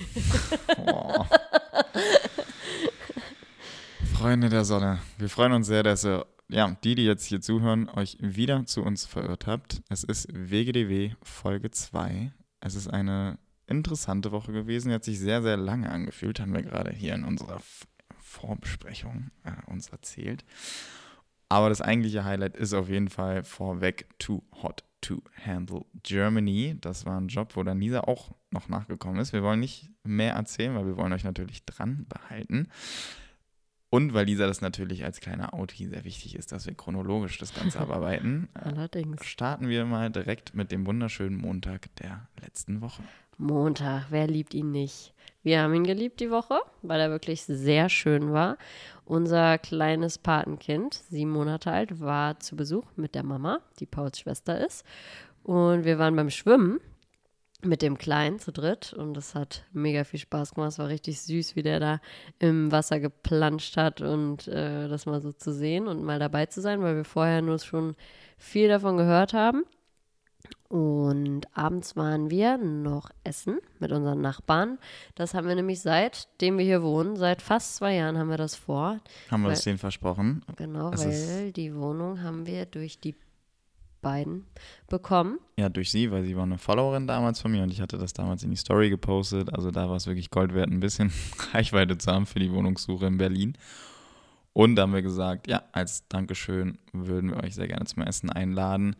Freunde der Sonne, wir freuen uns sehr, dass ihr, ja, die, die jetzt hier zuhören, euch wieder zu uns verirrt habt. Es ist WGDW Folge 2. Es ist eine interessante Woche gewesen. Die hat sich sehr, sehr lange angefühlt, haben wir gerade hier in unserer Vorbesprechung äh, uns erzählt. Aber das eigentliche Highlight ist auf jeden Fall vorweg Too Hot to Handle Germany. Das war ein Job, wo dann Lisa auch noch nachgekommen ist. Wir wollen nicht mehr erzählen, weil wir wollen euch natürlich dran behalten. Und weil Lisa das natürlich als kleiner Outie sehr wichtig ist, dass wir chronologisch das Ganze abarbeiten, äh, Allerdings. starten wir mal direkt mit dem wunderschönen Montag der letzten Woche. Montag, wer liebt ihn nicht? Wir haben ihn geliebt die Woche, weil er wirklich sehr schön war. Unser kleines Patenkind, sieben Monate alt, war zu Besuch mit der Mama, die Pauls Schwester ist. Und wir waren beim Schwimmen mit dem Kleinen zu dritt und es hat mega viel Spaß gemacht. Es war richtig süß, wie der da im Wasser geplanscht hat und äh, das mal so zu sehen und mal dabei zu sein, weil wir vorher nur schon viel davon gehört haben. Und abends waren wir noch essen mit unseren Nachbarn. Das haben wir nämlich seitdem wir hier wohnen, seit fast zwei Jahren haben wir das vor. Haben wir das denen versprochen? Genau, Es weil die Wohnung haben wir durch die beiden bekommen. Ja, durch sie, weil sie war eine Followerin damals von mir und ich hatte das damals in die Story gepostet. Also da war es wirklich Gold wert, ein bisschen Reichweite zu haben für die Wohnungssuche in Berlin. Und da haben wir gesagt, ja, als Dankeschön würden wir euch sehr gerne zum Essen einladen.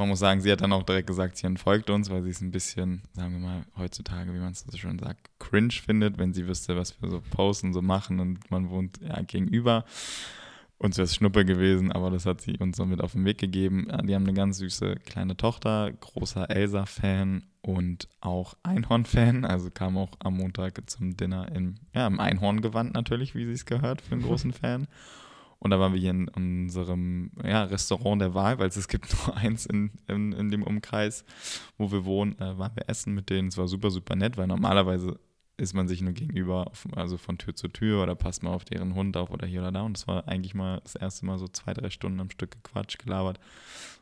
Man muss sagen, sie hat dann auch direkt gesagt, sie entfolgt uns, weil sie es ein bisschen, sagen wir mal, heutzutage, wie man es so schön sagt, cringe findet, wenn sie wüsste, was wir so posten, so machen und man wohnt ja gegenüber. Uns wäre es Schnuppe gewesen, aber das hat sie uns so mit auf den Weg gegeben. Ja, Die haben eine ganz süße kleine Tochter, großer Elsa-Fan und auch Einhorn-Fan. Also kam auch am Montag zum Dinner im, ja, im Einhorngewand natürlich, wie sie es gehört, für einen großen Fan. Und da waren wir hier in unserem ja, Restaurant der Wahl, weil es gibt nur eins in, in, in dem Umkreis, wo wir wohnen, äh, waren wir essen mit denen. Es war super, super nett, weil normalerweise ist man sich nur gegenüber, auf, also von Tür zu Tür oder passt mal auf deren Hund auf oder hier oder da. Und das war eigentlich mal das erste Mal so zwei, drei Stunden am Stück gequatscht, gelabert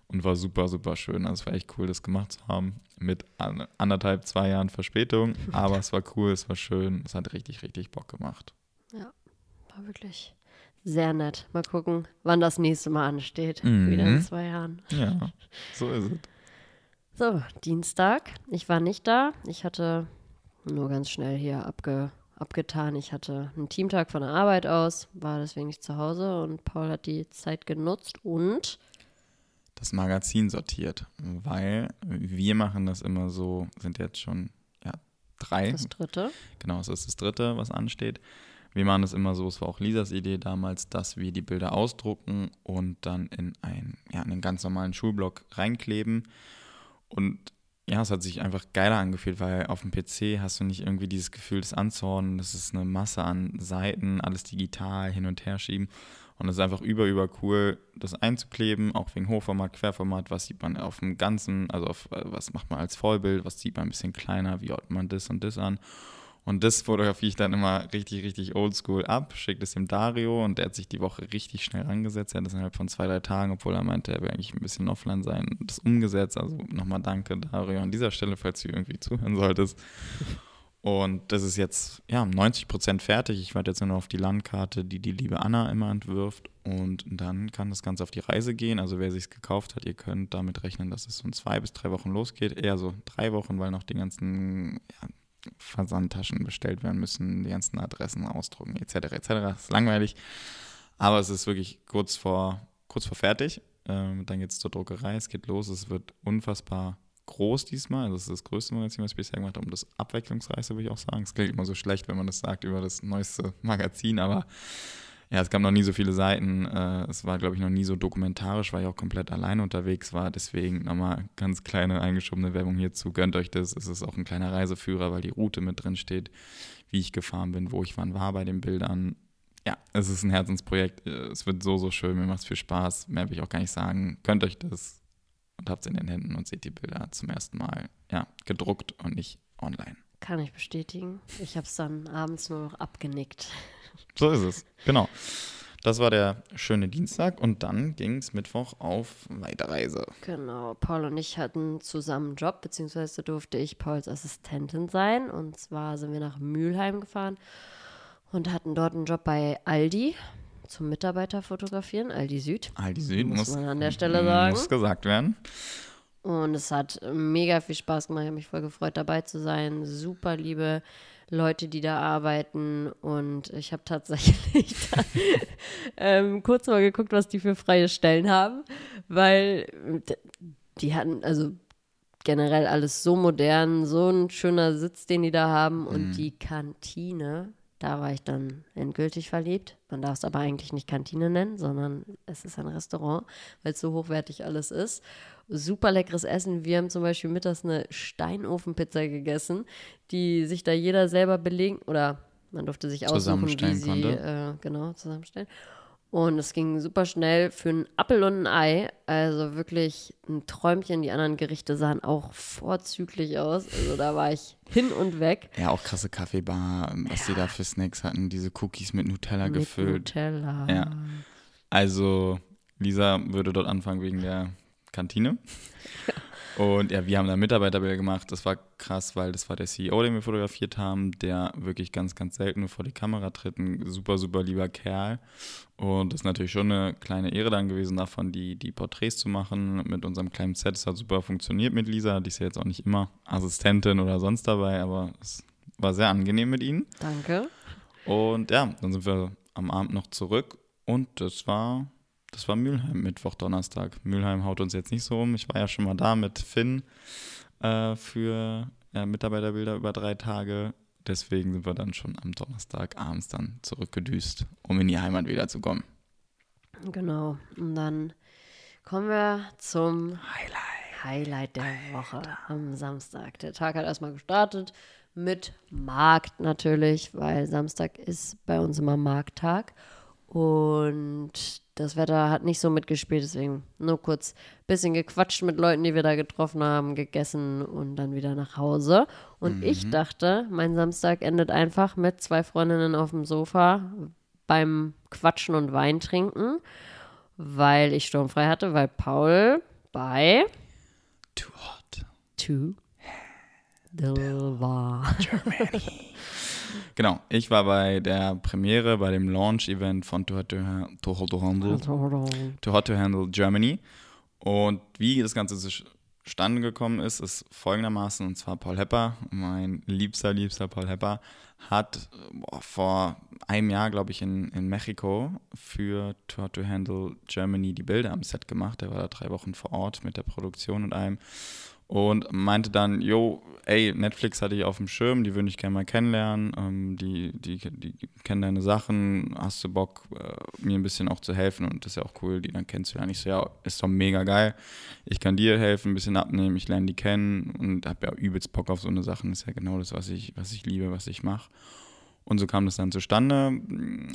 und war super, super schön. Also es war echt cool, das gemacht zu haben mit an, anderthalb, zwei Jahren Verspätung. Aber es war cool, es war schön, es hat richtig, richtig Bock gemacht. War wirklich sehr nett. Mal gucken, wann das nächste Mal ansteht. Mhm. Wieder in zwei Jahren. Ja, so ist es. So, Dienstag. Ich war nicht da. Ich hatte nur ganz schnell hier abge, abgetan. Ich hatte einen Teamtag von der Arbeit aus, war deswegen nicht zu Hause und Paul hat die Zeit genutzt und das Magazin sortiert, weil wir machen das immer so, sind jetzt schon ja, drei, das dritte. genau, es ist das dritte, was ansteht. Wir machen das immer so, es war auch Lisas Idee damals, dass wir die Bilder ausdrucken und dann in, ein, ja, in einen ganz normalen Schulblock reinkleben. Und ja, es hat sich einfach geiler angefühlt, weil auf dem PC hast du nicht irgendwie dieses Gefühl des Anzornen, das ist eine Masse an Seiten, alles digital hin und her schieben. Und es ist einfach über, über cool, das einzukleben, auch wegen Hochformat, Querformat, was sieht man auf dem Ganzen, also auf, äh, was macht man als Vollbild, was sieht man ein bisschen kleiner, wie ordnet man das und das an. Und das fotografiere ich dann immer richtig, richtig oldschool ab, schickt es dem Dario und der hat sich die Woche richtig schnell rangesetzt. Er hat das innerhalb von zwei, drei Tagen, obwohl er meinte, er will eigentlich ein bisschen offline sein, das umgesetzt. Also nochmal danke, Dario, an dieser Stelle, falls du irgendwie zuhören solltest. Und das ist jetzt ja 90 Prozent fertig. Ich warte jetzt nur noch auf die Landkarte, die die liebe Anna immer entwirft. Und dann kann das Ganze auf die Reise gehen. Also wer sich gekauft hat, ihr könnt damit rechnen, dass es so in zwei bis drei Wochen losgeht. Eher so drei Wochen, weil noch die ganzen ja, Versandtaschen bestellt werden müssen, die ganzen Adressen ausdrucken, etc. etc. Das ist langweilig. Aber es ist wirklich kurz vor, kurz vor fertig. Ähm, dann geht es zur Druckerei, es geht los. Es wird unfassbar groß diesmal. Also das ist das größte Magazin, was ich bisher gemacht habe. Und das abwechslungsreichste, würde ich auch sagen. Es klingt immer so schlecht, wenn man das sagt über das neueste Magazin, aber ja, es gab noch nie so viele Seiten. Äh, es war, glaube ich, noch nie so dokumentarisch, weil ich auch komplett allein unterwegs war. Deswegen nochmal ganz kleine eingeschobene Werbung hierzu. Gönnt euch das. Es ist auch ein kleiner Reiseführer, weil die Route mit drin steht, wie ich gefahren bin, wo ich wann war bei den Bildern. Ja, es ist ein Herzensprojekt. Es wird so, so schön. Mir macht es viel Spaß. Mehr will ich auch gar nicht sagen. Gönnt euch das und habt es in den Händen und seht die Bilder zum ersten Mal. Ja, gedruckt und nicht online. Kann ich bestätigen. Ich habe es dann abends nur noch abgenickt. So ist es, genau. Das war der schöne Dienstag und dann ging es Mittwoch auf Weiterreise. Genau, Paul und ich hatten zusammen einen Job, beziehungsweise durfte ich Pauls Assistentin sein. Und zwar sind wir nach Mülheim gefahren und hatten dort einen Job bei Aldi zum Mitarbeiter fotografieren, Aldi Süd. Aldi Süd muss, muss man an der Stelle sagen. Muss gesagt werden. Und es hat mega viel Spaß gemacht. Ich habe mich voll gefreut, dabei zu sein. Super liebe Leute, die da arbeiten. Und ich habe tatsächlich da, ähm, kurz mal geguckt, was die für freie Stellen haben, weil die hatten, also generell alles so modern, so ein schöner Sitz, den die da haben. Und mhm. die Kantine, da war ich dann endgültig verliebt. Man darf es aber eigentlich nicht Kantine nennen, sondern es ist ein Restaurant, weil es so hochwertig alles ist. Super leckeres Essen. Wir haben zum Beispiel mittags eine Steinofenpizza gegessen, die sich da jeder selber belegen oder man durfte sich aussuchen, wie sie äh, genau zusammenstellen. Und es ging super schnell für einen Appel und ein Ei. Also wirklich ein Träumchen. Die anderen Gerichte sahen auch vorzüglich aus. Also da war ich hin und weg. Ja, auch krasse Kaffeebar, was ja. die da für Snacks hatten. Diese Cookies mit Nutella mit gefüllt. Nutella. Ja. Also Lisa würde dort anfangen wegen der Kantine. Und ja, wir haben da Mitarbeiterbilder gemacht. Das war krass, weil das war der CEO, den wir fotografiert haben, der wirklich ganz, ganz selten vor die Kamera tritt. Ein super, super lieber Kerl. Und das ist natürlich schon eine kleine Ehre dann gewesen, davon die, die Porträts zu machen mit unserem kleinen Set. Es hat super funktioniert mit Lisa. Die ist ja jetzt auch nicht immer Assistentin oder sonst dabei, aber es war sehr angenehm mit ihnen. Danke. Und ja, dann sind wir am Abend noch zurück und das war das war Mülheim, Mittwoch, Donnerstag. Mülheim haut uns jetzt nicht so um. Ich war ja schon mal da mit Finn äh, für äh, Mitarbeiterbilder über drei Tage. Deswegen sind wir dann schon am Donnerstag abends dann zurückgedüst, um in die Heimat wiederzukommen. Genau. Und dann kommen wir zum Highlight, Highlight der Woche am Samstag. Der Tag hat erstmal gestartet mit Markt natürlich, weil Samstag ist bei uns immer Markttag. Und das Wetter hat nicht so mitgespielt, deswegen nur kurz ein bisschen gequatscht mit Leuten, die wir da getroffen haben, gegessen und dann wieder nach Hause. Und mhm. ich dachte, mein Samstag endet einfach mit zwei Freundinnen auf dem Sofa beim Quatschen und Wein trinken, weil ich sturmfrei hatte, weil Paul bei Too Hot to Handle war. Germany. Genau, ich war bei der Premiere, bei dem Launch-Event von Too Hot to, to, Hot to Handle, to Hot to Handle Germany. Und wie das Ganze zustande gekommen ist, ist folgendermaßen, und zwar Paul Hepper, mein liebster, liebster Paul Hepper, hat boah, vor einem Jahr, glaube ich, in, in Mexiko für Too Hot to Handle Germany die Bilder am Set gemacht. Er war da drei Wochen vor Ort mit der Produktion und allem und meinte dann, jo, ey, Netflix hatte ich auf dem Schirm, die würde ich gerne mal kennenlernen, ähm, die, die, die kennen deine Sachen, hast du Bock, äh, mir ein bisschen auch zu helfen? Und das ist ja auch cool, die dann kennst du ja nicht so, ja, ist doch mega geil, ich kann dir helfen, ein bisschen abnehmen, ich lerne die kennen und habe ja übelst Bock auf so eine Sachen, das ist ja genau das, was ich, was ich liebe, was ich mache. Und so kam das dann zustande,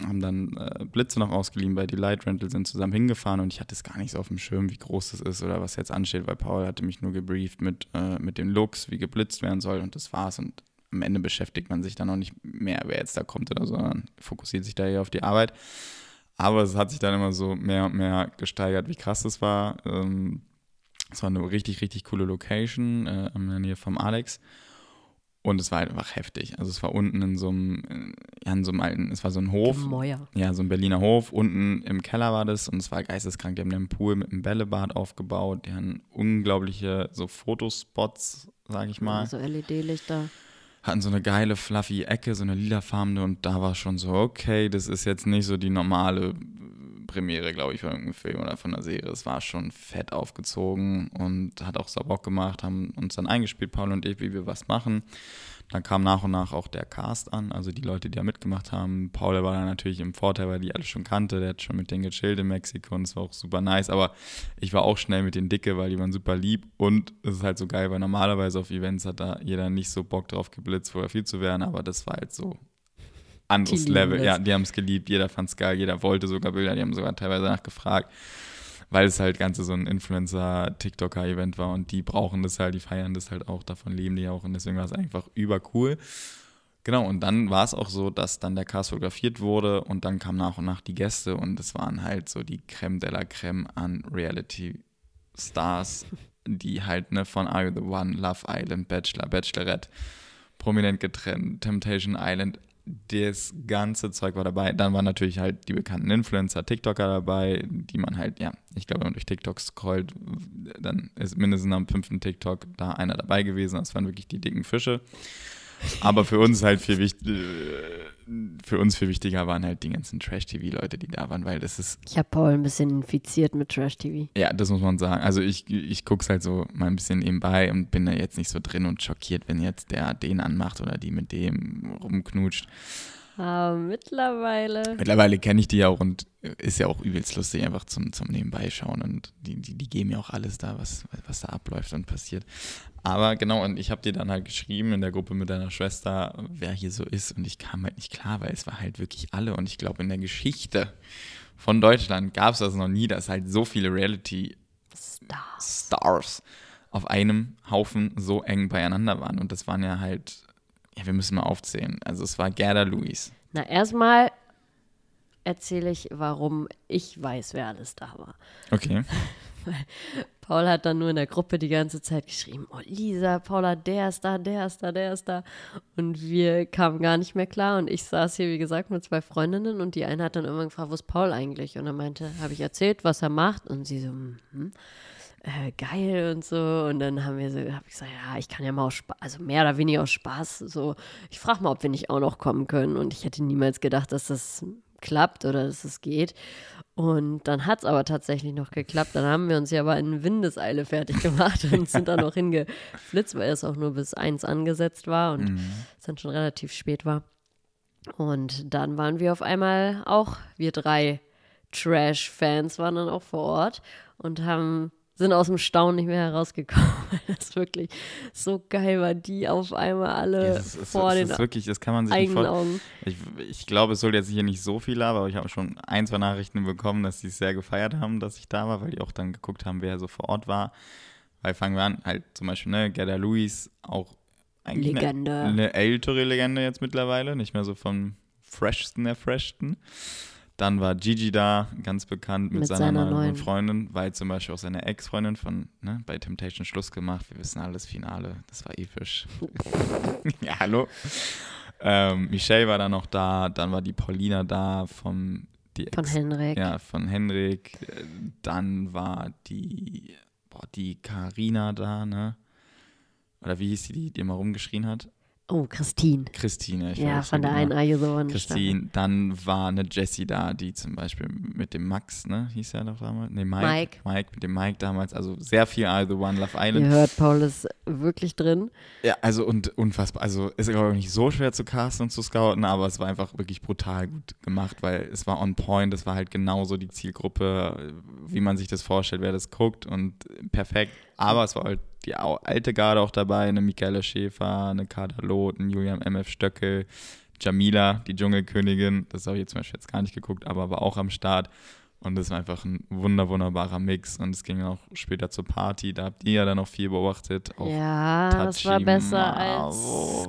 haben dann äh, Blitze noch ausgeliehen bei Delight Rental, sind zusammen hingefahren und ich hatte es gar nicht so auf dem Schirm, wie groß das ist oder was jetzt ansteht, weil Paul hatte mich nur gebrieft mit, äh, mit den Looks, wie geblitzt werden soll und das war's. Und am Ende beschäftigt man sich dann auch nicht mehr, wer jetzt da kommt oder so, sondern fokussiert sich da eher auf die Arbeit. Aber es hat sich dann immer so mehr und mehr gesteigert, wie krass es war. Ähm, es war eine richtig, richtig coole Location äh, in der Nähe vom Alex. Und es war halt einfach heftig. Also es war unten in so einem, ja, in so einem alten, es war so ein Hof. Gemäuer. Ja, so ein Berliner Hof. Unten im Keller war das und es war geisteskrank. Die haben einen Pool mit einem Bällebad aufgebaut. Die haben unglaubliche so Fotospots, sag ich mal. Ja, so LED-Lichter. Hatten so eine geile, fluffy Ecke, so eine lilafarbene und da war schon so, okay, das ist jetzt nicht so die normale Premiere, glaube ich, von irgendeinem Film oder von einer Serie. Es war schon fett aufgezogen und hat auch so Bock gemacht, haben uns dann eingespielt, Paul und ich, wie wir was machen. Dann kam nach und nach auch der Cast an, also die Leute, die da mitgemacht haben. Paul war da natürlich im Vorteil, weil die alle schon kannte. Der hat schon mit denen gechillt in Mexiko und es war auch super nice. Aber ich war auch schnell mit den Dicke, weil die waren super lieb. Und es ist halt so geil, weil normalerweise auf Events hat da jeder nicht so Bock drauf geblitzt, vorher viel zu werden. Aber das war halt so anderes Level. Das. Ja, die haben es geliebt, jeder fand es geil, jeder wollte sogar Bilder, die haben sogar teilweise nachgefragt weil es halt ganze so ein Influencer-TikToker-Event war und die brauchen das halt, die feiern das halt auch, davon leben die auch und deswegen war es einfach übercool. Genau, und dann war es auch so, dass dann der Cast fotografiert wurde und dann kamen nach und nach die Gäste und es waren halt so die Creme de la Creme an Reality-Stars, die halt ne, von Are You the One, Love Island, Bachelor, Bachelorette, prominent getrennt, Temptation Island, das ganze Zeug war dabei. Dann waren natürlich halt die bekannten Influencer, TikToker dabei, die man halt, ja, ich glaube, wenn man durch TikTok scrollt, dann ist mindestens am fünften TikTok da einer dabei gewesen. Das waren wirklich die dicken Fische. Aber für uns halt viel wichtig, für uns viel wichtiger waren halt die ganzen Trash-TV-Leute, die da waren, weil das ist. Ich habe Paul ein bisschen infiziert mit Trash-TV. Ja, das muss man sagen. Also ich, ich gucke es halt so mal ein bisschen nebenbei und bin da jetzt nicht so drin und schockiert, wenn jetzt der den anmacht oder die mit dem rumknutscht. Aber mittlerweile. Mittlerweile kenne ich die ja auch und ist ja auch übelst lustig, einfach zum, zum Nebenbeischauen. Und die, die, die geben ja auch alles da, was, was da abläuft und passiert. Aber genau, und ich habe dir dann halt geschrieben in der Gruppe mit deiner Schwester, wer hier so ist. Und ich kam halt nicht klar, weil es war halt wirklich alle. Und ich glaube, in der Geschichte von Deutschland gab es das noch nie, dass halt so viele Reality-Stars Stars auf einem Haufen so eng beieinander waren. Und das waren ja halt ja, wir müssen mal aufzählen. Also es war Gerda Luis. Na, erstmal erzähle ich, warum ich weiß, wer alles da war. Okay. Paul hat dann nur in der Gruppe die ganze Zeit geschrieben, oh Lisa, Paula, der ist da, der ist da, der ist da. Und wir kamen gar nicht mehr klar. Und ich saß hier, wie gesagt, mit zwei Freundinnen und die eine hat dann irgendwann gefragt, wo ist Paul eigentlich? Und er meinte, habe ich erzählt, was er macht? Und sie so, hm äh, geil und so. Und dann haben wir so, habe ich gesagt, ja, ich kann ja mal aus Spaß, also mehr oder weniger aus Spaß, so, ich frage mal, ob wir nicht auch noch kommen können. Und ich hätte niemals gedacht, dass das klappt oder dass es geht. Und dann hat es aber tatsächlich noch geklappt. Dann haben wir uns ja aber in Windeseile fertig gemacht und sind dann noch hingeflitzt, weil es auch nur bis eins angesetzt war und mhm. es dann schon relativ spät war. Und dann waren wir auf einmal auch, wir drei Trash-Fans waren dann auch vor Ort und haben sind aus dem Staunen nicht mehr herausgekommen, weil das wirklich so geil war, die auf einmal alle ja, ist, vor den ist wirklich, das kann man sich eigenen nicht Augen. Ich, ich glaube, es soll jetzt hier nicht so viel labern, aber ich habe schon ein, zwei Nachrichten bekommen, dass sie es sehr gefeiert haben, dass ich da war, weil die auch dann geguckt haben, wer so vor Ort war. Weil fangen wir an, halt zum Beispiel, ne, Gerda Luis, auch eigentlich Legende. Eine, eine ältere Legende jetzt mittlerweile, nicht mehr so vom freshsten der freshsten. Dann war Gigi da, ganz bekannt mit, mit seiner, seiner, neuen Freundin, weil zum Beispiel auch seine Ex-Freundin von ne, bei Temptation Schluss gemacht. Wir wissen alles, Finale, das war episch. ja, hallo. Ähm, Michelle war da noch da, dann war die Paulina da vom die Ex, von Henrik. Ja, von Henrik. Dann war die boah, die Carina da, ne? Oder wie hieß die, die immer rumgeschrien hat? Oh, Christine. Christine, ich Ja, von der einen Are You the One. Christine, dann war eine Jessie da, die zum Beispiel mit dem Max, ne, hieß er doch damals? Ne, Mike. Mike. Mike, mit dem Mike damals, also sehr viel Are You the One, Love Island. Ihr hört, Paul ist wirklich drin. Ja, also und unfassbar, also ist glaube ich nicht so schwer zu casten und zu scouten, aber es war einfach wirklich brutal gut gemacht, weil es war on point, es war halt genauso die Zielgruppe, wie man sich das vorstellt, wer das guckt und perfekt, aber es war halt die alte Garde auch dabei, eine Michaela Schäfer, eine Kader Loth, ein Julian MF Stöckel, Jamila, die Dschungelkönigin, das habe ich jetzt zum Beispiel jetzt gar nicht geguckt, aber war auch am Start. Und das war einfach ein wunder, wunderbarer Mix. Und es ging auch später zur Party. Da habt ihr ja dann noch viel beobachtet. Auch ja, Tachimavo das war besser als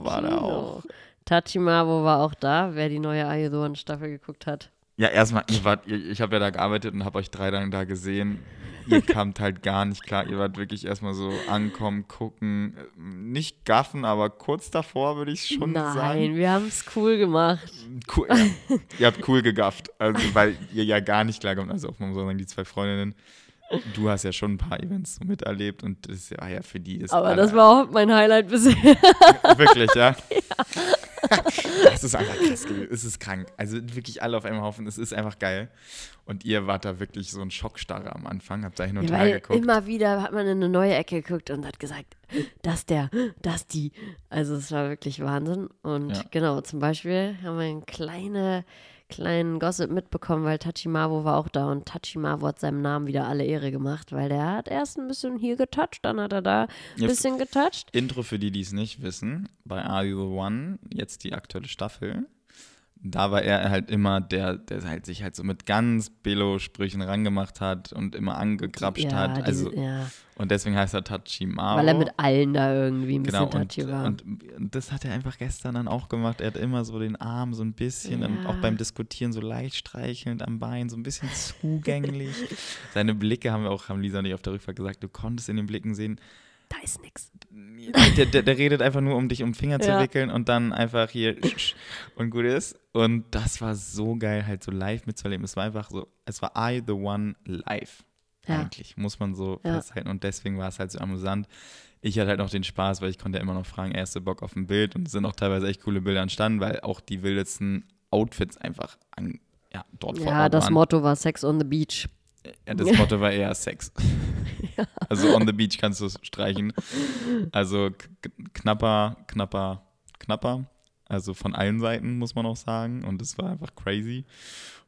war Kino. da auch. Tachimavo war auch da, wer die neue Ayudon-Staffel geguckt hat. Ja, erstmal, ihr, ich habe ja da gearbeitet und habe euch drei dann da gesehen ihr kamt halt gar nicht klar. Ihr wart wirklich erstmal so ankommen, gucken, nicht gaffen, aber kurz davor würde ich schon Nein, sagen. Nein, wir haben es cool gemacht. Cool, ja. ihr habt cool gegafft, also, weil ihr ja gar nicht klar kommt. Also auch man soll sagen, die zwei Freundinnen. Du hast ja schon ein paar Events so miterlebt und das war ja für die das. Aber das war auch mein Highlight bisher. Wirklich, ja? ja. Es ist einfach krass gewesen. Es ist krank. Also wirklich alle auf einem Haufen. Es ist einfach geil. Und ihr wart da wirklich so ein Schockstarre am Anfang. Habt da hin und Ja, her geguckt. immer wieder hat man in eine neue Ecke geguckt und hat gesagt, das der, das die. Also es war wirklich Wahnsinn. Und Ja. genau, zum Beispiel haben wir einen kleine, kleinen Gossip mitbekommen, weil Tachimawo war auch da und Tachimawo hat seinem Namen wieder alle Ehre gemacht, weil der hat erst ein bisschen hier getoucht, dann hat er da ein Ja, bisschen getoucht. Intro für die, die es nicht wissen. Bei Are You the One, jetzt die aktuelle Staffel. Da war er halt immer der, der halt sich halt so mit ganz Billo-Sprüchen rangemacht hat und immer angegrapscht ja, hat. Also, diese, ja, und deswegen heißt er Tachimaru. weil er mit allen da irgendwie ein Genau, bisschen und, touchy war. und das hat er einfach gestern dann auch gemacht. Er hat immer so den Arm so ein bisschen, Ja. und auch beim Diskutieren so leicht streichelnd am Bein, so ein bisschen zugänglich. Seine Blicke haben wir auch, haben Lisa und ich auf der Rückfahrt gesagt, du konntest in den Blicken sehen, da ist nix. Der, der, der redet einfach nur, um dich um den Finger zu Ja. wickeln und dann einfach hier und gut ist. Und das war so geil, halt so live mitzuerleben. Es war einfach so, es war I the One live. Ja. Eigentlich, muss man so Ja. festhalten. Und deswegen war es halt so amüsant. Ich hatte halt noch den Spaß, weil ich konnte ja immer noch fragen, erste Bock auf ein Bild und es sind auch teilweise echt coole Bilder entstanden, weil auch die wildesten Outfits einfach an, ja, dort vor Ja, Ort das waren. Motto war Sex on the Beach. Ja, das Motto war eher Sex. Also on the beach kannst du es streichen. Also knapper, knapper, knapper. Also von allen Seiten, muss man auch sagen. Und es war einfach crazy.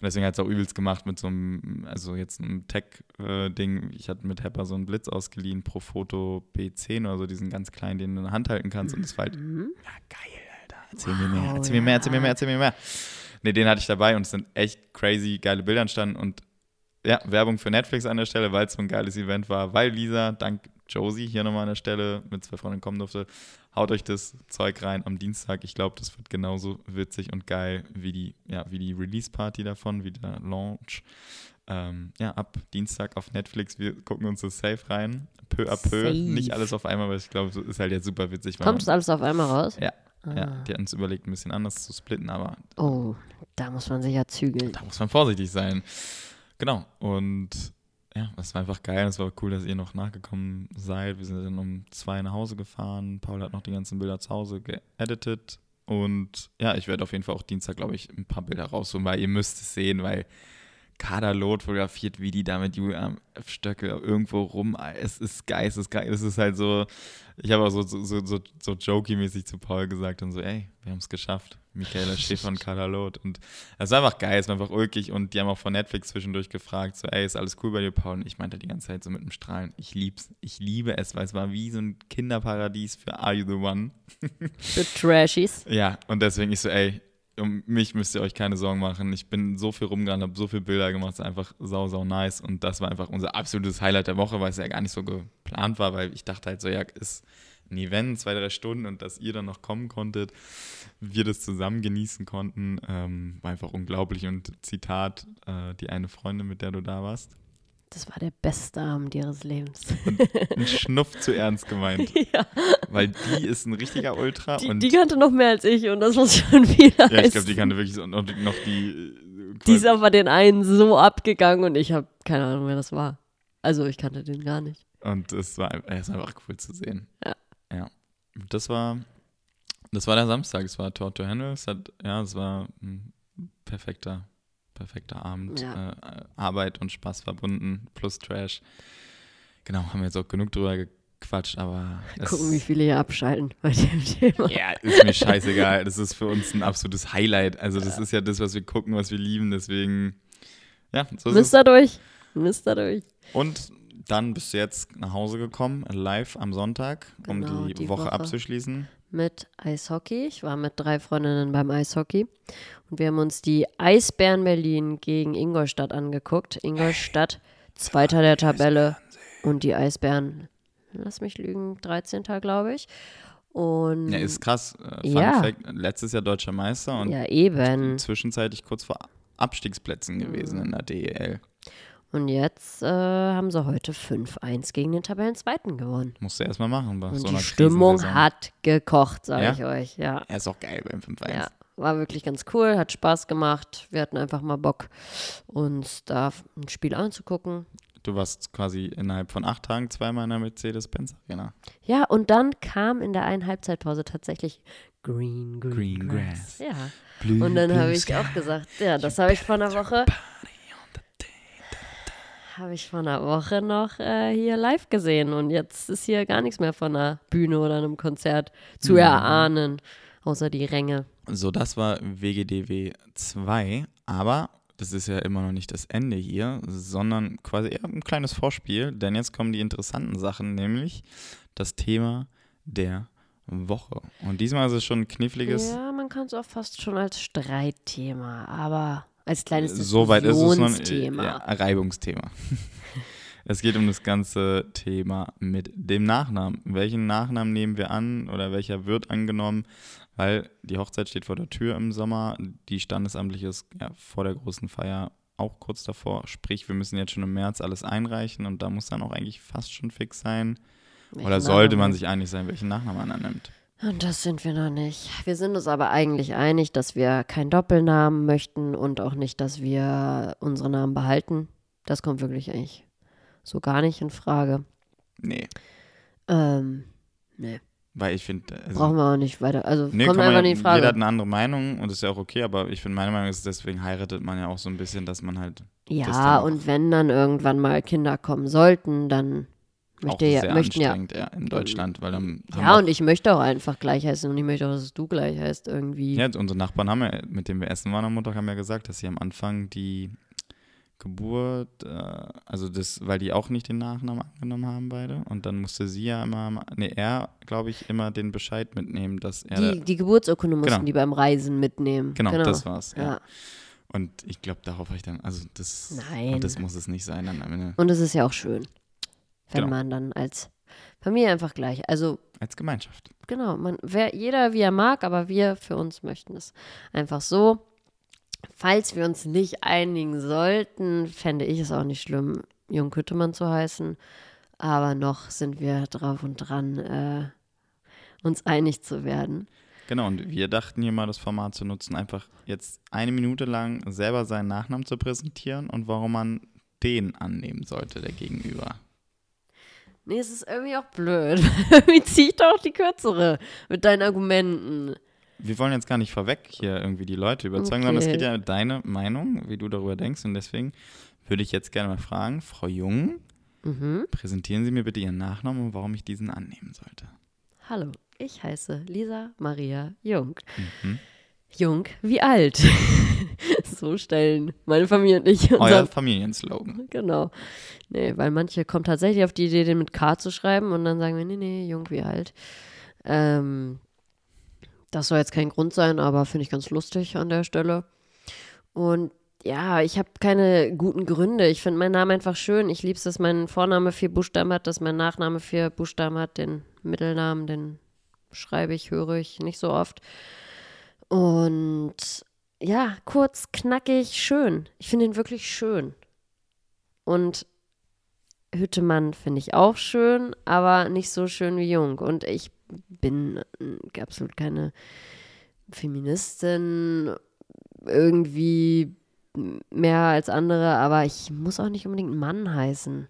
Und deswegen hat es auch übelst gemacht mit so einem, also jetzt einem Tech-Ding. Ich hatte mit Hepper so einen Blitz ausgeliehen, pro Foto B10 oder so, diesen ganz kleinen, den du in der Hand halten kannst. Und das war halt, Mhm. ja, geil, Alter. Erzähl mir mehr, Wow, erzähl mir mehr, erzähl mir ja. mehr, erzähl mir mehr. Nee, den hatte ich dabei und es sind echt crazy geile Bilder entstanden. Und ja, Werbung für Netflix an der Stelle, weil es so ein geiles Event war, weil Lisa, dank Josie hier nochmal an der Stelle mit zwei Freunden kommen durfte. Haut euch das Zeug rein am Dienstag. Ich glaube, das wird genauso witzig und geil wie die, ja, wie die Release-Party davon, wie der Launch. Ähm, ja, ab Dienstag auf Netflix. Wir gucken uns das safe rein. Peu à peu. Safe. Nicht alles auf einmal, weil ich glaube, es ist halt jetzt super witzig. Kommt das man- alles auf einmal raus? Ja, Ah. ja, die hatten es überlegt, ein bisschen anders zu splitten, aber Oh, da muss man sich ja zügeln. da muss man vorsichtig sein. Genau. Und ja, das war einfach geil. Es war cool, dass ihr noch nachgekommen seid. Wir sind dann um zwei nach Hause gefahren. Paul hat noch die ganzen Bilder zu Hause geeditet. Und ja, ich werde auf jeden Fall auch Dienstag, glaube ich, ein paar Bilder rausholen, weil ihr müsst es sehen, weil Kaderlot fotografiert, wie die da mit Julian F. Stöckel irgendwo rum. Es ist geistesgeil. Es ist halt so, ich habe auch so, so, so, so jokey-mäßig zu Paul gesagt und so, ey, wir haben es geschafft. Michaela Schäfer und Kaderlot. Und es war einfach geil, es war einfach ulkig und die haben auch von Netflix zwischendurch gefragt, so, ey, ist alles cool bei dir, Paul? Und ich meinte die ganze Zeit so mit dem Strahlen, ich lieb's, ich liebe es, weil es war wie so ein Kinderparadies für Are You The One. Für Trashies. Ja, und deswegen ich so, ey, um mich müsst ihr euch keine Sorgen machen. Ich bin so viel rumgerannt, habe so viele Bilder gemacht, es ist einfach sau, sau nice. Und das war einfach unser absolutes Highlight der Woche, weil es ja gar nicht so geplant war, weil ich dachte halt so, ja, ist ein Event, zwei, drei Stunden und dass ihr dann noch kommen konntet, wir das zusammen genießen konnten, ähm, war einfach unglaublich. Und Zitat, äh, die eine Freundin, mit der du da warst, Das war der beste Abend ihres Lebens. ein Schnuff zu ernst gemeint, ja, weil die ist ein richtiger Ultra die, und die kannte noch mehr als ich und das muss schon viel heißen. ja, ich glaube, die kannte wirklich noch, noch die äh, Die ist aber den einen so abgegangen und ich habe keine Ahnung, wer das war. Also ich kannte den gar nicht. Und es war, es war einfach cool zu sehen. Ja. Ja. Das war, das war der Samstag. Es war Tor to Handle. Es hat, ja, es war ein perfekter, perfekter Abend. Ja. Äh, Arbeit und Spaß verbunden, plus Trash. Genau, haben wir jetzt auch genug drüber gequatscht, aber. Gucken, wie viele hier abschalten bei dem Thema. ja, ist mir scheißegal. Das ist für uns ein absolutes Highlight. Also, das ist ja das, was wir gucken, was wir lieben. Deswegen, ja, so ist es. Misst da durch. Misst da durch. Und dann bist du jetzt nach Hause gekommen, live am Sonntag, Genau, um die, die Woche, Woche. abzuschließen. Mit Eishockey. Ich war mit drei Freundinnen beim Eishockey. Und wir haben uns die Eisbären Berlin gegen Ingolstadt angeguckt. Ingolstadt, Zweiter der Tabelle. Und die Eisbären, lass mich lügen, 13. glaube ich. Und Ja, ist krass. Äh, Fun Ja. Fact, letztes Jahr deutscher Meister und ja, eben. zwischenzeitlich kurz vor Abstiegsplätzen gewesen in der DEL. Und jetzt äh, haben sie heute 5-1 gegen den Tabellenzweiten gewonnen. Musst du erstmal machen bei Und so die einer Stimmung Krisensaison. hat gekocht, sage Ja? ich euch. Ja. Ja, ist auch geil beim 5-1. ja, war wirklich ganz cool, hat Spaß gemacht. Wir hatten einfach mal Bock, uns da ein Spiel anzugucken. Du warst quasi innerhalb von acht Tagen zweimal in der Mercedes-Benz Arena. Ja, und dann kam in der einen Halbzeitpause tatsächlich Green, Green, Green Grass. Grass. Ja. Blue, Und dann habe ich auch gesagt, ja, das habe ich vor einer Woche, habe ich vor einer Woche noch äh, hier live gesehen und jetzt ist hier gar nichts mehr von einer Bühne oder einem Konzert zu Mhm. erahnen, außer die Ränge. So, das war WGDW 2, aber das ist ja immer noch nicht das Ende hier, sondern quasi eher ein kleines Vorspiel, denn jetzt kommen die interessanten Sachen, nämlich das Thema der Woche. Und diesmal ist es schon ein kniffliges. Ja, man kann es auch fast schon als Streitthema, aber als kleines Soweit ist es noch Diskussionsthema. ja, Reibungsthema. es geht um das ganze Thema mit dem Nachnamen. Welchen Nachnamen nehmen wir an oder welcher wird angenommen? Weil die Hochzeit steht vor der Tür im Sommer, die standesamtliche ist ja, vor der großen Feier auch kurz davor. Sprich, wir müssen jetzt schon im März alles einreichen und da muss dann auch eigentlich fast schon fix sein. Welchen Oder sollte man Nachnamen? sich einig sein, welchen Nachnamen man annimmt? Und das sind wir noch nicht. Wir sind uns aber eigentlich einig, dass wir keinen Doppelnamen möchten und auch nicht, dass wir unsere Namen behalten. Das kommt wirklich eigentlich so gar nicht in Frage. Nee, Ähm, nee, weil ich finde, also, brauchen wir auch nicht weiter. Also Nee, kommt einfach ja, nicht in Frage. Jeder hat eine andere Meinung und das ist ja auch okay, aber ich finde, meine Meinung ist, deswegen heiratet man ja auch so ein bisschen, dass man halt ja, und wenn dann irgendwann mal Kinder kommen sollten, dann auch möchte ja, sehr möchten ja. anstrengend ja, in Deutschland, weil dann Ja, auch, und ich möchte auch einfach gleich heißen und ich möchte auch, dass du gleich heißt irgendwie. ja, unsere Nachbarn haben ja, mit denen wir essen waren am Montag, haben ja gesagt, dass sie am Anfang die Geburt, äh, also das, weil die auch nicht den Nachnamen angenommen haben beide und dann musste sie ja immer, nee, er, glaube ich, immer den Bescheid mitnehmen, dass er, Die, die Geburtsurkunde mussten Genau. die beim Reisen mitnehmen. genau, das war's, ja. ja. Und ich glaube, darauf habe ich dann, also das, Nein. das muss es nicht sein dann am Ende. Und es ist ja auch schön, wenn Genau. man dann als Familie einfach gleich, also Als Gemeinschaft. genau, man, wer, jeder wie er mag, aber wir für uns möchten es einfach so. Falls wir uns nicht einigen sollten, fände ich es auch nicht schlimm, Jung Küttemann zu heißen. Aber noch sind wir drauf und dran, äh, uns einig zu werden. Genau, und wir dachten hier mal das Format zu nutzen, einfach jetzt eine Minute lang selber seinen Nachnamen zu präsentieren und warum man den annehmen sollte, der Gegenüber. Nee, es ist irgendwie auch blöd. Zieh ich doch die kürzere mit deinen Argumenten. Wir wollen jetzt gar nicht vorweg hier irgendwie die Leute überzeugen, sondern es Okay. geht ja um deine Meinung, wie du darüber denkst. Und deswegen würde ich jetzt gerne mal fragen, Frau Jung, Mhm. präsentieren Sie mir bitte Ihren Nachnamen und warum ich diesen annehmen sollte. Hallo, ich heiße Lisa Maria Jung. Mhm. Jung wie alt. so stellen meine Familie und ich Euer. Familienslogan. Genau. Nee, weil manche kommen tatsächlich auf die Idee, den mit K zu schreiben und dann sagen wir, nee, nee, jung wie alt. Ähm, das soll jetzt kein Grund sein, aber finde ich ganz lustig an der Stelle. Und ja, ich habe keine guten Gründe. Ich finde meinen Namen einfach schön. Ich liebe es, dass mein Vorname vier Buchstaben hat, dass mein Nachname vier Buchstaben hat. Den Mittelnamen, den schreibe ich, höre ich nicht so oft. Und ja, kurz, knackig, schön. Ich finde ihn wirklich schön. Und Hüttemann finde ich auch schön, aber nicht so schön wie Jung. Und ich bin äh, absolut keine Feministin irgendwie mehr als andere, aber ich muss auch nicht unbedingt Mann heißen.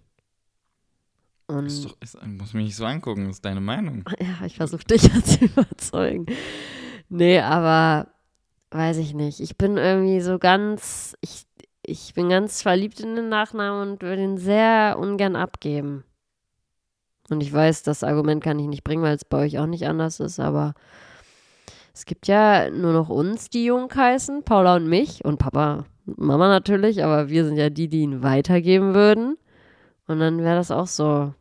Und Ist doch, ist, muss mich nicht so angucken, das ist deine Meinung. ja, ich versuche dich zu überzeugen. Nee, aber weiß ich nicht. Ich bin irgendwie so ganz, ich, ich bin ganz verliebt in den Nachnamen und würde ihn sehr ungern abgeben. Und ich weiß, das Argument kann ich nicht bringen, weil es bei euch auch nicht anders ist, aber es gibt ja nur noch uns, die Jung heißen, Paula und mich und Papa, Mama natürlich, aber wir sind ja die, die ihn weitergeben würden. Und dann wäre das auch so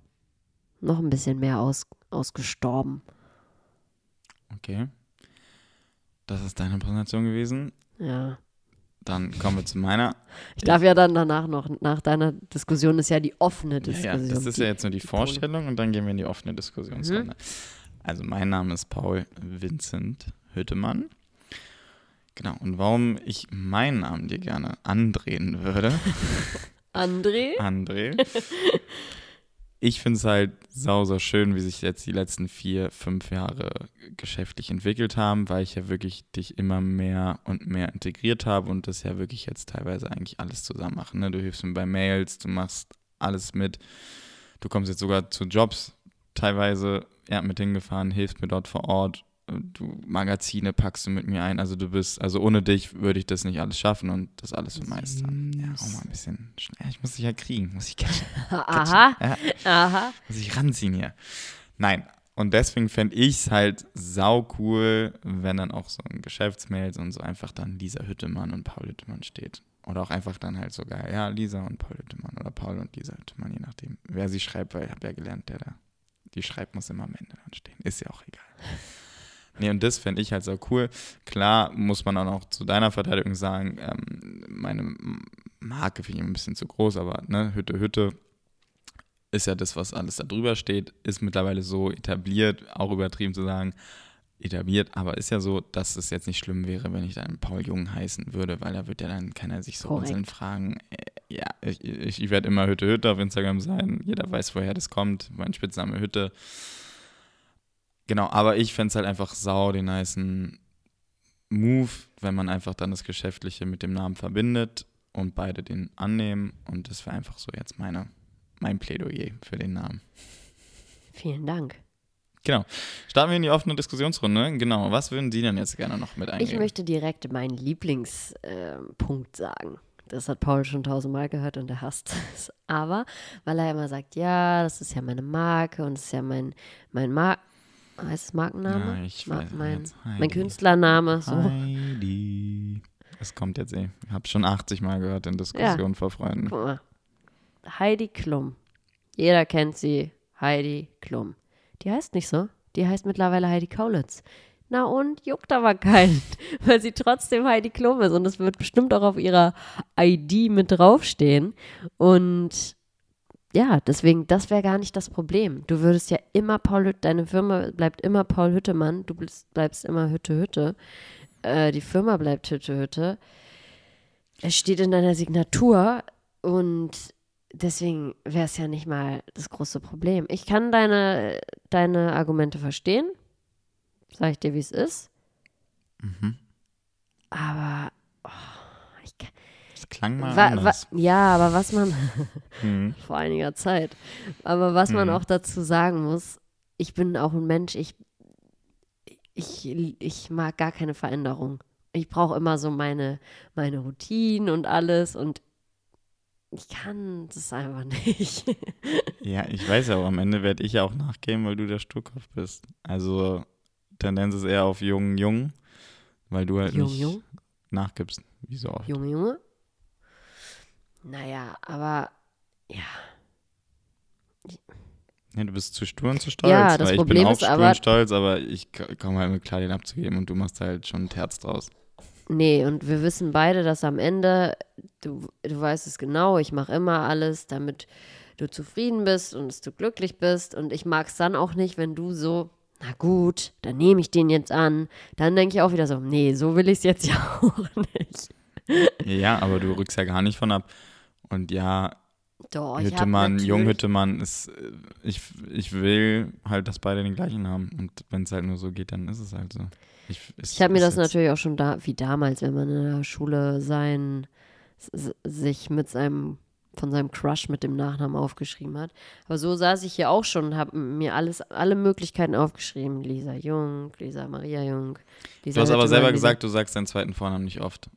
noch ein bisschen mehr aus, ausgestorben. Okay. Das ist deine Präsentation gewesen. Ja. Dann kommen wir zu meiner. Ich darf ja dann danach noch, nach deiner Diskussion ist ja die offene Ja, Diskussion. ja, das ist die- ja jetzt nur die Vorstellung und dann gehen wir in die offene Diskussionsrunde. Mhm. Also mein Name ist Paul Vincent Hüttemann. Genau, und warum ich meinen Namen dir gerne andrehen würde, André? André. Ich finde es halt sauser schön, wie sich jetzt die letzten vier, fünf Jahre geschäftlich entwickelt haben, weil ich ja wirklich dich immer mehr und mehr integriert habe und das ja wirklich jetzt teilweise eigentlich alles zusammen machen. Ne? Du hilfst mir bei Mails, du machst alles mit. Du kommst jetzt sogar zu Jobs teilweise ja, mit hingefahren, hilfst mir dort vor Ort. Du Magazine packst du mit mir ein. Also du bist, also ohne dich würde ich das nicht alles schaffen und das alles meistern. Ja, auch mal ein bisschen schnell. Ich muss dich ja kriegen, muss ich catchen. Aha. Ja, Aha. muss ich ranziehen hier. Nein. Und deswegen fände ich es halt sau cool, wenn dann auch so ein Geschäftsmail und so einfach dann Lisa Hüttemann und Paul Hüttemann steht. Oder auch einfach dann halt sogar, ja, Lisa und Paul Hüttemann oder Paul und Lisa Hüttemann, je nachdem, wer sie schreibt, weil ich habe ja gelernt, der da, die schreibt, muss immer am Ende dann stehen. Ist ja auch egal. Nee, und das fände ich halt so cool. Klar muss man dann auch zu deiner Verteidigung sagen, ähm, meine Marke finde ich ein bisschen zu groß, aber ne, Hütte, Hütte ist ja das, was alles da drüber steht, ist mittlerweile so etabliert, auch übertrieben zu sagen, etabliert, aber ist ja so, dass es jetzt nicht schlimm wäre, wenn ich dann Paul Jung heißen würde, weil da wird ja dann keiner sich so einzeln fragen. Äh, ja, ich, ich, ich werde immer Hütte Hütte auf Instagram sein. Jeder weiß, woher das kommt. Mein Spitzname Hütte. Genau, aber ich fände es halt einfach sau den nicen Move, wenn man einfach dann das Geschäftliche mit dem Namen verbindet und beide den annehmen. Und das wäre einfach so jetzt meine, mein Plädoyer für den Namen. Vielen Dank. Genau. Starten wir in die offene Diskussionsrunde. Genau. Was würden Sie denn jetzt gerne noch mit eingeben? Ich möchte direkt meinen Lieblingspunkt sagen. Das hat Paul schon tausendmal gehört und er hasst es. Aber weil er immer sagt, ja, das ist ja meine Marke und das ist ja mein, mein Mar heißt es Markenname? Ja, ich Ma weiß mein, jetzt. mein Heidi. Künstlername. So. Heidi. Es kommt jetzt eh. Ich habe schon 80 Mal gehört in Diskussionen vor Freunden. Guck mal. Heidi Klum. Jeder kennt sie. Heidi Klum. Die heißt nicht so. Die heißt mittlerweile Heidi Kaulitz. Na und juckt aber keinen, weil sie trotzdem Heidi Klum ist und es wird bestimmt auch auf ihrer ID mit draufstehen. Und ja, deswegen, das wäre gar nicht das Problem. Du würdest ja immer Paul Hütte, deine Firma bleibt immer Paul Hüttemann, du bleibst, bleibst immer Hütte Hütte. Äh, die Firma bleibt Hütte Hütte. Es steht in deiner Signatur und deswegen wäre es ja nicht mal das große Problem. Ich kann deine, deine Argumente verstehen. Sag ich dir, wie es ist. Mhm. Aber Das klang mal wa, wa, anders. ja, aber was man Mhm. vor einiger Zeit, aber was man Mhm. auch dazu sagen muss, ich bin auch ein Mensch, ich, ich, ich mag gar keine Veränderung. Ich brauche immer so meine, meine Routinen und alles und ich kann das einfach nicht. Ja, ich weiß ja, aber am Ende werde ich ja auch nachgeben, weil du der Sturkopf bist. Also Tendenz ist eher auf jung, jung, weil du halt Jung, nicht jung? nachgibst. Wie so oft. Junge, Junge. Naja, aber ja. Ja, du bist zu stur und zu stolz. Ja, das weil ich Problem bin auch ist stur aber- und stolz, aber ich komme halt mit klar, den abzugeben und du machst halt schon ein Herz draus. Nee, und wir wissen beide, dass am Ende, du, du weißt es genau, ich mache immer alles, damit du zufrieden bist und dass du glücklich bist. Und ich mag es dann auch nicht, wenn du so, na gut, dann nehme ich den jetzt an. Dann denke ich auch wieder so, nee, so will ich es jetzt ja auch nicht. Ja, aber du rückst ja gar nicht von ab. Und ja, Doch, Hüttemann, Junghüttemann ist, äh, ich, ich will halt, dass beide den gleichen haben. Und wenn es halt nur so geht, dann ist es halt so. Ich, Ich habe mir das natürlich auch schon da, wie damals, wenn man in der Schule sein, sich mit seinem, von seinem Crush mit dem Nachnamen aufgeschrieben hat. Aber so saß ich hier auch schon und habe mir alles, alle Möglichkeiten aufgeschrieben. Lisa Jung, Lisa Maria Jung. Lisa Du hast aber Hüttemann, selber Lisa- gesagt, du sagst deinen zweiten Vornamen nicht oft.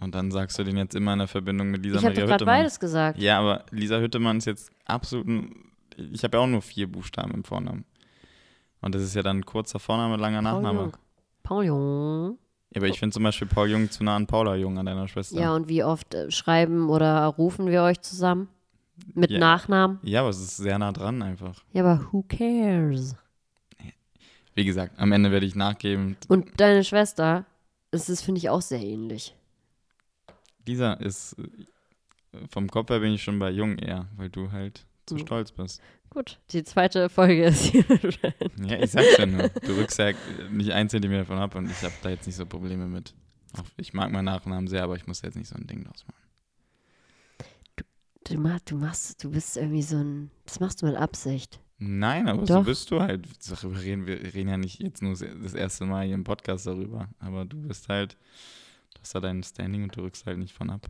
Und dann sagst du den jetzt immer in der Verbindung mit Lisa Ich habe Maria doch gerade Hüttemann. beides gesagt. Ja, aber Lisa Hüttemann ist jetzt absolut ein, ich habe ja auch nur vier Buchstaben im Vornamen. Und das ist ja dann ein kurzer Vorname, langer Paul Nachname. Jung. Paul Jung. Ja, aber ich finde zum Beispiel Paul Jung zu nah an Paula Jung, an deiner Schwester. Ja, und wie oft äh, schreiben oder rufen wir euch zusammen? Mit Ja. Nachnamen? Ja, aber es ist sehr nah dran einfach. Ja, aber who cares? Wie gesagt, am Ende werde ich nachgeben. Und deine Schwester, das ist, finde ich, auch sehr ähnlich. Lisa ist, äh, vom Kopf her bin ich schon bei Jung eher, weil du halt zu stolz bist. Gut, die zweite Folge ist hier. Ja, ich sag's ja nur. Du rückst ja nicht ein Zentimeter davon ab und ich habe da jetzt nicht so Probleme mit. Auch ich mag meinen Nachnamen sehr, aber ich muss jetzt nicht so ein Ding draus machen. Du, mach, du machst, du bist irgendwie so ein, das machst du mit Absicht. Nein, aber so Doch. bist du halt. Darüber reden wir reden ja nicht jetzt nur das erste Mal hier im Podcast darüber. Aber du bist halt, du hast da dein Standing und du rückst halt nicht von ab.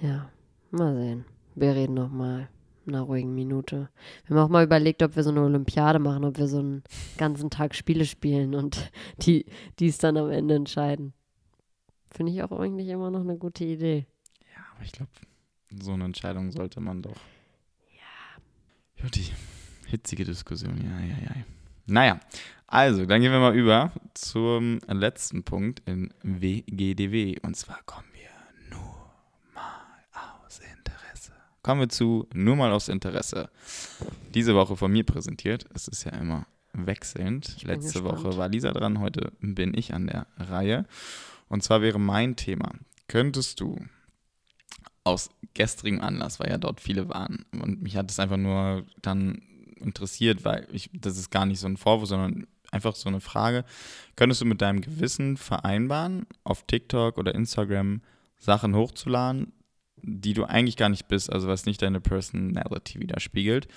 Ja, mal sehen. wir reden nochmal in einer ruhigen Minute. Wir haben auch mal überlegt, ob wir so eine Olympiade machen, ob wir so einen ganzen Tag Spiele spielen und die, die es dann am Ende entscheiden. Finde ich auch eigentlich immer noch eine gute Idee. Ja, aber ich glaube, so eine Entscheidung sollte man doch. Ja. Ja, die hitzige Diskussion, ja, ja, ja. Naja, also, dann gehen wir mal über zum letzten Punkt in WGDW. Und zwar kommen wir nur mal aus Interesse. Kommen wir zu nur mal aus Interesse. Diese Woche von mir präsentiert. Es ist ja immer wechselnd. Letzte gespannt. Woche war Lisa dran, heute bin ich an der Reihe. Und zwar wäre mein Thema, könntest du aus gestrigem Anlass, weil ja dort viele waren, und mich hat es einfach nur dann interessiert, weil ich, das ist gar nicht so ein Vorwurf, sondern einfach so eine Frage. Könntest du mit deinem Gewissen vereinbaren, auf TikTok oder Instagram Sachen hochzuladen, die du eigentlich gar nicht bist, also was nicht deine Personality widerspiegelt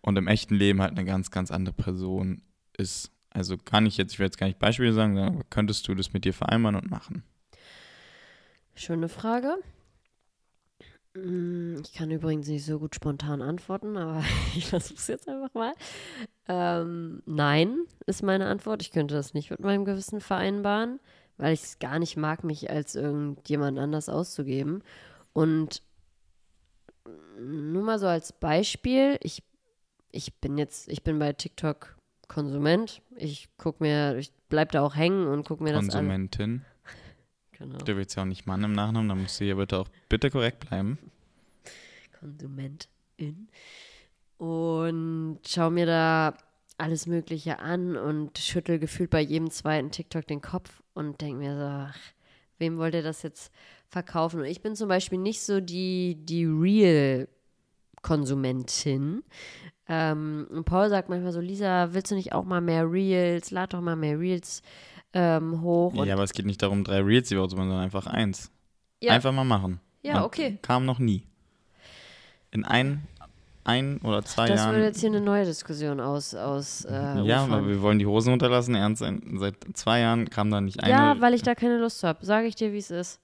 und im echten Leben halt eine ganz, ganz andere Person ist? Also gar nicht jetzt, ich will jetzt gar nicht Beispiele sagen, sondern könntest du das mit dir vereinbaren und machen? Schöne Frage. Mm, ich kann übrigens nicht so gut spontan antworten, aber ich versuche es jetzt einfach mal. Ähm, nein, ist meine Antwort. Ich könnte das nicht mit meinem Gewissen vereinbaren, weil ich es gar nicht mag, mich als irgendjemand anders auszugeben. Und nur mal so als Beispiel, ich, ich bin jetzt, ich bin bei TikTok Konsument. Ich gucke mir, ich bleib da auch hängen und gucke mir das an. Konsumentin. Genau. Du willst ja auch nicht Mann im Nachnamen, dann musst du hier bitte auch bitte korrekt bleiben. Konsumentin. Und schau mir da alles Mögliche an und schüttel gefühlt bei jedem zweiten TikTok den Kopf und denke mir so, ach, wem wollt ihr das jetzt verkaufen? Und ich bin zum Beispiel nicht so die, die Real-Konsumentin. Ähm, und Paul sagt manchmal so, Lisa, willst du nicht auch mal mehr Reels? Lad doch mal mehr Reels ähm, hoch. Ja, aber es geht nicht darum, drei Reels die Woche, sondern einfach eins. Ja. Einfach mal machen. Ja, Man okay. Kam noch nie. In ein, ein oder zwei das Jahren. Das würde jetzt hier eine neue Diskussion aus. aus äh, ja, aber wir wollen die Hosen runterlassen. Ernst, seit zwei Jahren kam da nicht eine. Ja, weil ich da keine Lust habe. Sage ich dir, wie es ist.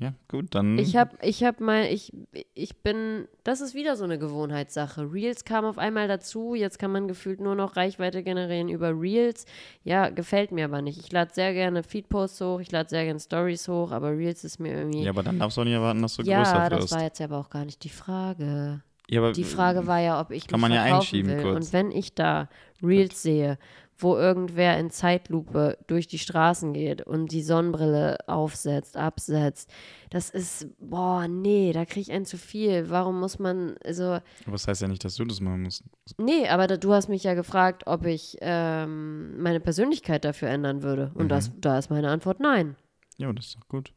Ja, gut, dann. Ich habe, ich habe mal, ich, ich bin, das ist wieder so eine Gewohnheitssache. Reels kam auf einmal dazu, jetzt kann man gefühlt nur noch Reichweite generieren über Reels. Ja, gefällt mir aber nicht. Ich lade sehr gerne Feedposts hoch, ich lade sehr gerne Stories hoch, aber Reels ist mir irgendwie. Ja, aber dann darfst du auch nicht erwarten, dass du ja, größer wirst. Ja, das war jetzt aber auch gar nicht die Frage. Ja, aber die Frage war ja, ob ich kann mich man ja einschieben will. Kurz. Und wenn ich da Reels Gut. sehe, wo irgendwer in Zeitlupe durch die Straßen geht und die Sonnenbrille aufsetzt, absetzt. Das ist, boah, nee, da kriege ich ein zu viel. Warum muss man, also. Aber das heißt ja nicht, dass du das machen musst. Nee, aber da, du hast mich ja gefragt, ob ich ähm, meine Persönlichkeit dafür ändern würde. Und mhm. das, da ist meine Antwort nein. Ja, das ist doch gut.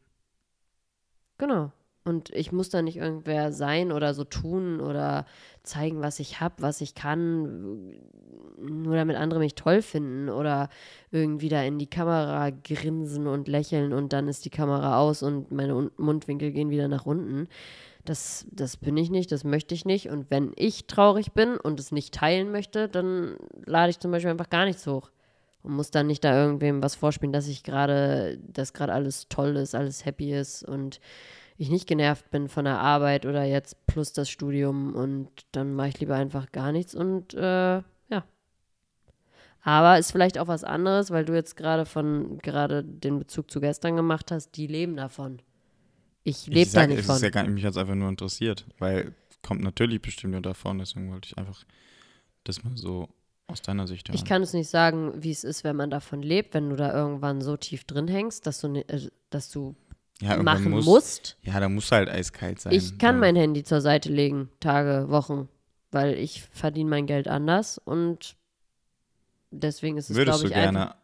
Genau. Und ich muss da nicht irgendwer sein oder so tun oder zeigen, was ich habe, was ich kann, nur damit andere mich toll finden oder irgendwie da in die Kamera grinsen und lächeln und dann ist die Kamera aus und meine Mundwinkel gehen wieder nach unten. Das, das bin ich nicht, das möchte ich nicht. Und wenn ich traurig bin und es nicht teilen möchte, dann lade ich zum Beispiel einfach gar nichts hoch und muss dann nicht da irgendwem was vorspielen, dass ich gerade, dass gerade alles toll ist, alles happy ist und ich nicht genervt bin von der Arbeit oder jetzt plus das Studium und dann mache ich lieber einfach gar nichts und äh, ja. Aber ist vielleicht auch was anderes, weil du jetzt gerade von gerade den Bezug zu gestern gemacht hast, die leben davon. Ich lebe da nicht von. Ja gar, mich hat es einfach nur interessiert, weil kommt natürlich bestimmt nur davon, deswegen wollte ich einfach das mal so aus deiner Sicht hören. Ich kann es nicht sagen, wie es ist, wenn man davon lebt, wenn du da irgendwann so tief drin hängst, dass du, äh, dass du ja, machen muss, musst. Ja, da muss halt eiskalt sein. Ich kann ja. mein Handy zur Seite legen, Tage, Wochen, weil ich verdiene mein Geld anders und deswegen ist es, glaube ich, Würdest du gerne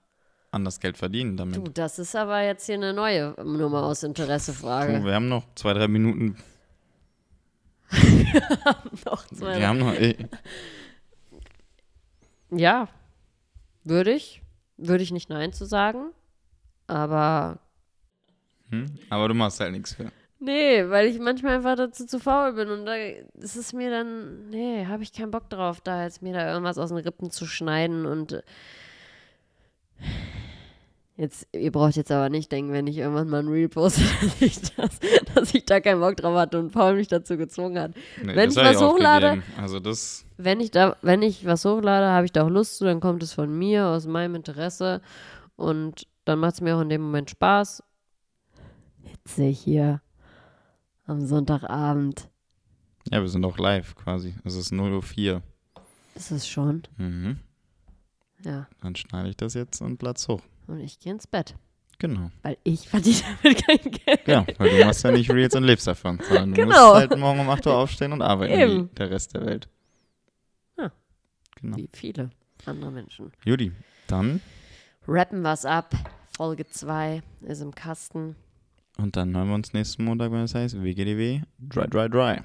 anders Geld verdienen damit? Du, das ist aber jetzt hier eine neue Nummer aus Interessefrage. wir haben noch zwei, drei Minuten. wir haben noch zwei, wir haben noch, ey. Ja, würde ich. Würde ich nicht Nein zu sagen. Aber hm? Aber du machst halt nichts für. Nee, weil ich manchmal einfach dazu zu faul bin und da ist es mir dann, nee, habe ich keinen Bock drauf, da jetzt mir da irgendwas aus den Rippen zu schneiden und Jetzt, ihr braucht jetzt aber nicht denken, wenn ich irgendwann mal ein Reel poste, dass ich, das, dass ich da keinen Bock drauf hatte und Paul mich dazu gezwungen hat. Nee, Wenn ich was hochlade-. Also das, Wenn ich da, wenn ich was hochlade, habe ich da auch Lust zu, dann kommt es von mir, aus meinem Interesse und dann macht es mir auch in dem Moment Spaß. Witzig hier am Sonntagabend. ja, wir sind auch live quasi. Es ist 0.04 Uhr. Ist es schon? Mhm. Ja. Dann schneide ich das jetzt und Platz hoch. Und ich gehe ins Bett. Genau. Weil ich verdiene damit kein Geld. Ja, weil du machst ja nicht Reels und lebst davon, sondern du Genau. musst halt morgen um 8 Uhr aufstehen und arbeiten Eben. wie der Rest der Welt. Ja. Genau. Wie viele andere Menschen. Judy, dann Rappen was ab. Folge 2 ist im Kasten. Und dann hören wir uns nächsten Montag, wenn es heißt WGDW Dry Dry Dry.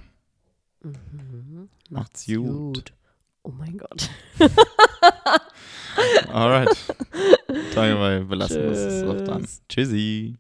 Mhm. Macht's gut. Oh mein Gott. Alright. Danke, weil belassen wir es auch dann. Tschüss. Tschüssi.